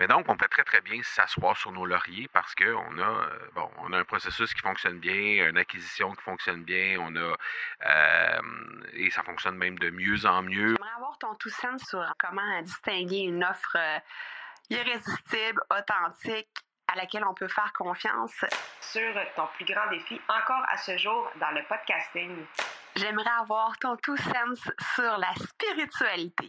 Mais donc, on peut très, très bien s'asseoir sur nos lauriers parce qu'on a, euh, bon, on a un processus qui fonctionne bien, une acquisition qui fonctionne bien, on a, euh, et ça fonctionne même de mieux en mieux. J'aimerais avoir ton tout sens sur comment distinguer une offre euh, irrésistible, authentique, à laquelle on peut faire confiance. Sur ton plus grand défi encore à ce jour dans le podcasting. J'aimerais avoir ton tout sens sur la spiritualité.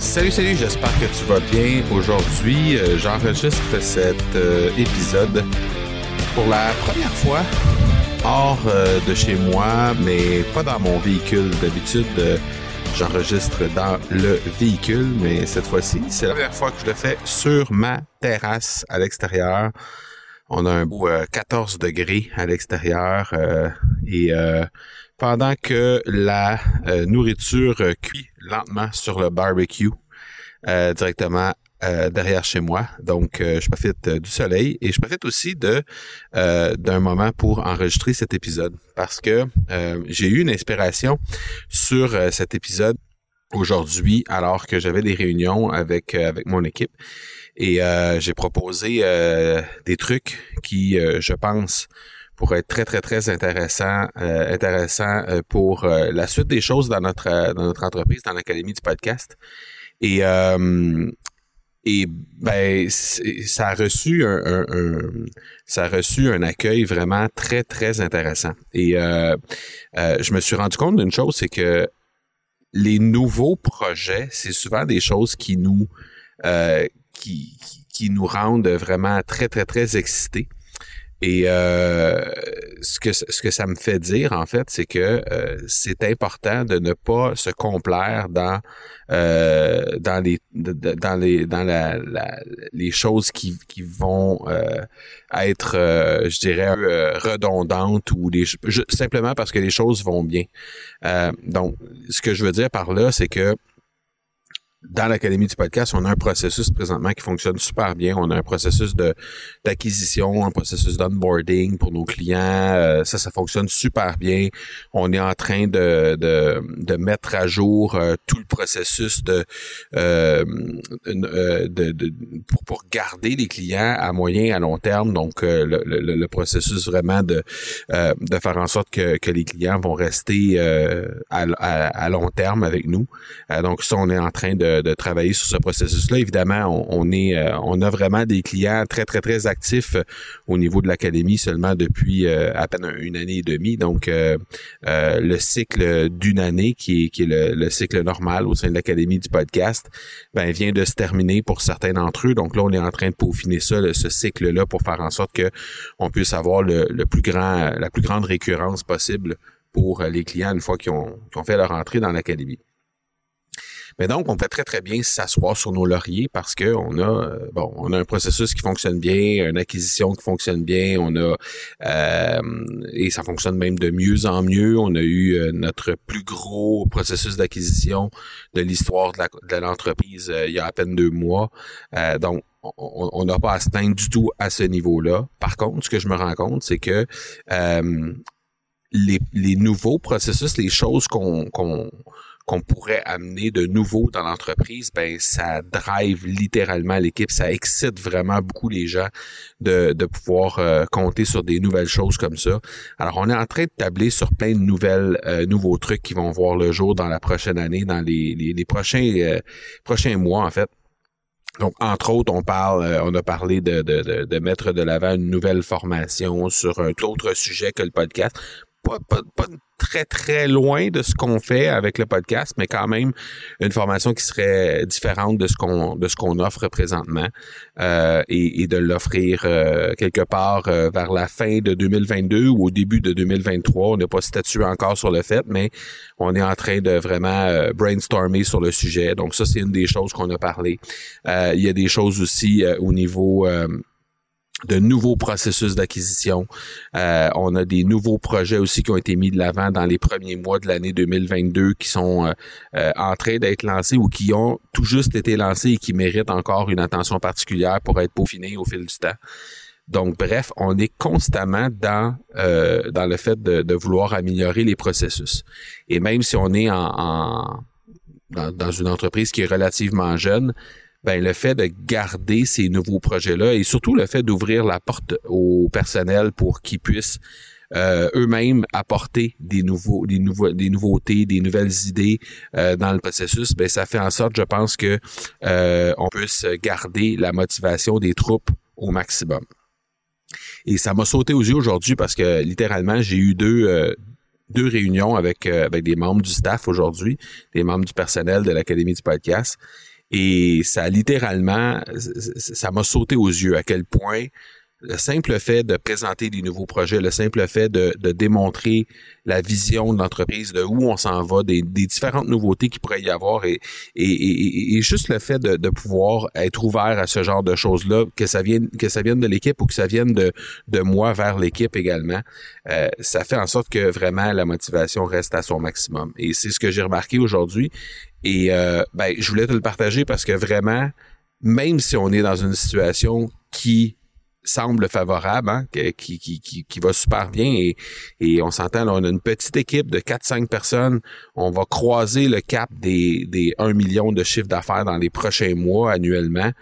Salut, salut, j'espère que tu vas bien. Aujourd'hui, euh, j'enregistre cet euh, épisode pour la première fois hors euh, de chez moi, mais pas dans mon véhicule. D'habitude, j'enregistre dans le véhicule, mais cette fois-ci, c'est la première fois que je le fais sur ma terrasse à l'extérieur. On a un beau 14 degrés à l'extérieur et pendant que la nourriture cuit lentement sur le barbecue euh, directement euh, derrière chez moi. Donc, euh, je profite du soleil et je profite aussi d'un moment pour enregistrer cet épisode parce que j'ai eu une inspiration sur cet épisode aujourd'hui alors que j'avais des réunions avec avec mon équipe et j'ai proposé des trucs qui, je pense, pourraient être très très très intéressants intéressant pour la suite des choses dans notre dans notre entreprise dans l'académie du podcast et euh, et ben ça a reçu un, ça a reçu un accueil vraiment très très intéressant. Et euh, euh, je me suis rendu compte d'une chose, c'est que les nouveaux projets, c'est souvent des choses qui nous qui, qui nous rendent vraiment très très très excités. Et euh, ce que ce que ça me fait dire en fait, c'est que euh, c'est important de ne pas se complaire dans euh, dans les dans les dans la, les choses qui qui vont être, je dirais, redondantes ou des simplement parce que les choses vont bien. donc, ce que je veux dire par là, c'est que dans l'Académie du podcast, on a un processus présentement qui fonctionne super bien. On a un processus d'acquisition, un processus d'onboarding pour nos clients. Euh, ça, ça fonctionne super bien. On est en train de, de, de mettre à jour euh, tout le processus de, euh, de, de, pour, pour, garder les clients à moyen et à long terme. Donc, le, le, processus vraiment de, de faire en sorte que, que les clients vont rester à, à long terme avec nous. donc, ça, on est en train de de, travailler sur ce processus-là. Évidemment, on, est, euh, on a vraiment des clients très, très, très actifs euh, au niveau de l'académie seulement depuis euh, à peine une année et demie. Donc, le cycle d'une année, qui est, le, cycle normal au sein de l'académie du podcast, ben, vient de se terminer pour certains d'entre eux. Donc là, on est en train de peaufiner ça, ce cycle-là, pour faire en sorte que on puisse avoir la plus grande récurrence possible pour les clients une fois qu'ils ont fait leur entrée dans l'académie. Mais donc, on peut très, très bien s'asseoir sur nos lauriers parce que on a, euh, bon, on a un processus qui fonctionne bien, une acquisition qui fonctionne bien, on a, euh, et ça fonctionne même de mieux en mieux. On a eu euh, notre plus gros processus d'acquisition de l'histoire de l'entreprise il y a à peine deux mois. donc, on n'a pas à se du tout à ce niveau-là. Par contre, ce que je me rends compte, c'est que les, les, nouveaux processus, les choses qu'on qu'on qu'on pourrait amener de nouveau dans l'entreprise, ben ça drive littéralement l'équipe, ça excite vraiment beaucoup les gens de, pouvoir euh, compter sur des nouvelles choses comme ça. Alors on est en train de tabler sur plein de nouvelles euh, nouveaux trucs qui vont voir le jour dans la prochaine année, dans les, euh, prochains mois en fait. Donc, entre autres, on parle, on a parlé de, de mettre de l'avant une nouvelle formation sur un autre sujet que le podcast pas, pas, pas très, très loin de ce qu'on fait avec le podcast, mais quand même une formation qui serait différente de ce qu'on de ce qu'on offre présentement euh, et, et, de l'offrir euh, quelque part euh, vers la fin de 2022 ou au début de 2023. On n'a pas statué encore sur le fait, mais on est en train de vraiment euh, brainstormer sur le sujet. Donc ça, c'est une des choses qu'on a parlé. il y a des choses aussi au niveau de nouveaux processus d'acquisition. Euh, on a des nouveaux projets aussi qui ont été mis de l'avant dans les premiers mois de l'année 2022 qui sont euh, euh, en train d'être lancés ou qui ont tout juste été lancés et qui méritent encore une attention particulière pour être peaufinés au fil du temps. Donc, bref, on est constamment dans dans le fait de, vouloir améliorer les processus. Et même si on est en, dans une entreprise qui est relativement jeune, ben le fait de garder ces nouveaux projets-là et surtout le fait d'ouvrir la porte au personnel pour qu'ils puissent euh, eux-mêmes apporter des nouveaux, des nouveaux, des nouveautés, des nouvelles idées euh, dans le processus, ben ça fait en sorte, je pense que euh, on puisse garder la motivation des troupes au maximum. Et ça m'a sauté aux yeux aujourd'hui parce que littéralement j'ai eu deux deux réunions avec avec des membres du staff aujourd'hui, des membres du personnel de l'académie du podcast. Et ça littéralement, ça m'a sauté aux yeux à quel point le simple fait de présenter des nouveaux projets, le simple fait de, démontrer la vision de l'entreprise, de où on s'en va, des, différentes nouveautés qu'il pourrait y avoir et, et, juste le fait de, pouvoir être ouvert à ce genre de choses-là, que ça vienne que ça vienne de l'équipe ou que ça vienne de, de moi vers l'équipe également, euh, ça fait en sorte que vraiment la motivation reste à son maximum. Et c'est ce que j'ai remarqué aujourd'hui. Et euh, ben, je voulais te le partager parce que vraiment, même si on est dans une situation qui semble favorable, hein, qui, qui, qui, qui, va super bien et, et on s'entend, on a une petite équipe de 4-5 personnes. On va croiser le cap des, des 1 million de chiffre d'affaires dans les prochains mois annuellement.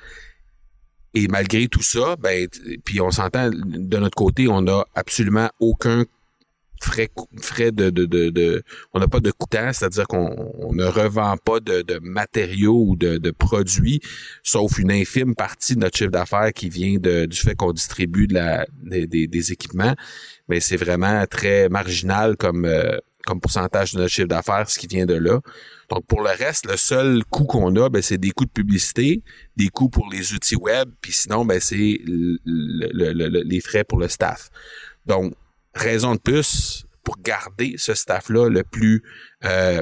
Et malgré tout ça, ben, puis on s'entend, de notre côté, on n'a absolument aucun frais, de, on n'a pas de coûtant, c'est-à-dire qu'on ne revend pas de, matériaux ou de, produits, sauf une infime partie de notre chiffre d'affaires qui vient du fait qu'on distribue des, équipements. Mais c'est vraiment très marginal comme, euh, comme pourcentage de notre chiffre d'affaires, ce qui vient de là. Donc, pour le reste, le seul coût qu'on a, ben, c'est des coûts de publicité, des coûts pour les outils web, puis sinon, ben, c'est les frais pour le staff. Donc, raison de plus pour garder ce staff-là le plus euh,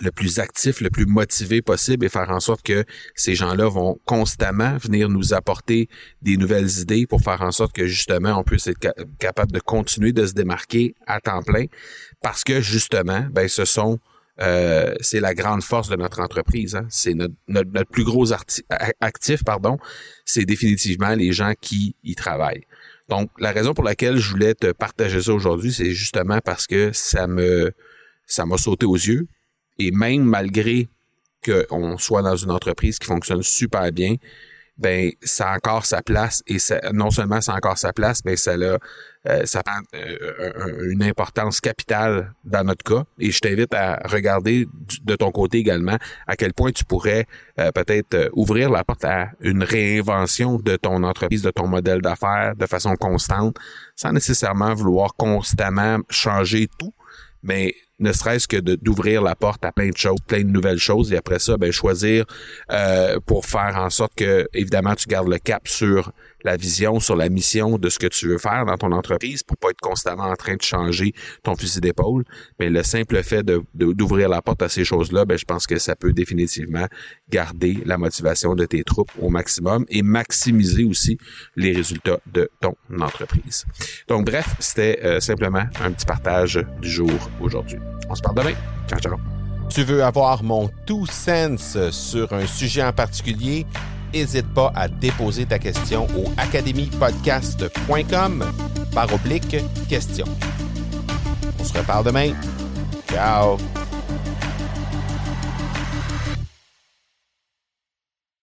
le plus actif, le plus motivé possible et faire en sorte que ces gens-là vont constamment venir nous apporter des nouvelles idées pour faire en sorte que justement on puisse être capable de continuer de se démarquer à temps plein parce que justement, ben ce sont euh, c'est la grande force de notre entreprise. Hein. C'est notre, notre, plus gros actif, pardon. C'est définitivement les gens qui y travaillent. Donc, la raison pour laquelle je voulais te partager ça aujourd'hui, c'est justement parce que ça me ça m'a sauté aux yeux. Et même malgré qu'on soit dans une entreprise qui fonctionne super bien, ben ça a encore sa place et ça, non seulement ça a encore sa place, mais ça a, euh, ça prend euh, une importance capitale dans notre cas. Et je t'invite à regarder de ton côté également à quel point tu pourrais euh, peut-être ouvrir la porte à une réinvention de ton entreprise, de ton modèle d'affaires de façon constante, sans nécessairement vouloir constamment changer tout, mais ne serait-ce que d'ouvrir la porte à plein de choses, plein de nouvelles choses, et après ça, ben choisir euh, pour faire en sorte que, évidemment, tu gardes le cap sur la vision, sur la mission de ce que tu veux faire dans ton entreprise pour pas être constamment en train de changer ton fusil d'épaule. Mais le simple fait de, d'ouvrir la porte à ces choses-là, ben, je pense que ça peut définitivement garder la motivation de tes troupes au maximum et maximiser aussi les résultats de ton entreprise. Donc, bref, c'était euh, simplement un petit partage du jour aujourd'hui. On se parle demain. Ciao, ciao. Tu veux avoir mon tout sens sur un sujet en particulier? N'hésite pas à déposer ta question au academypodcast.com par oblique question. On se reparle demain. Ciao!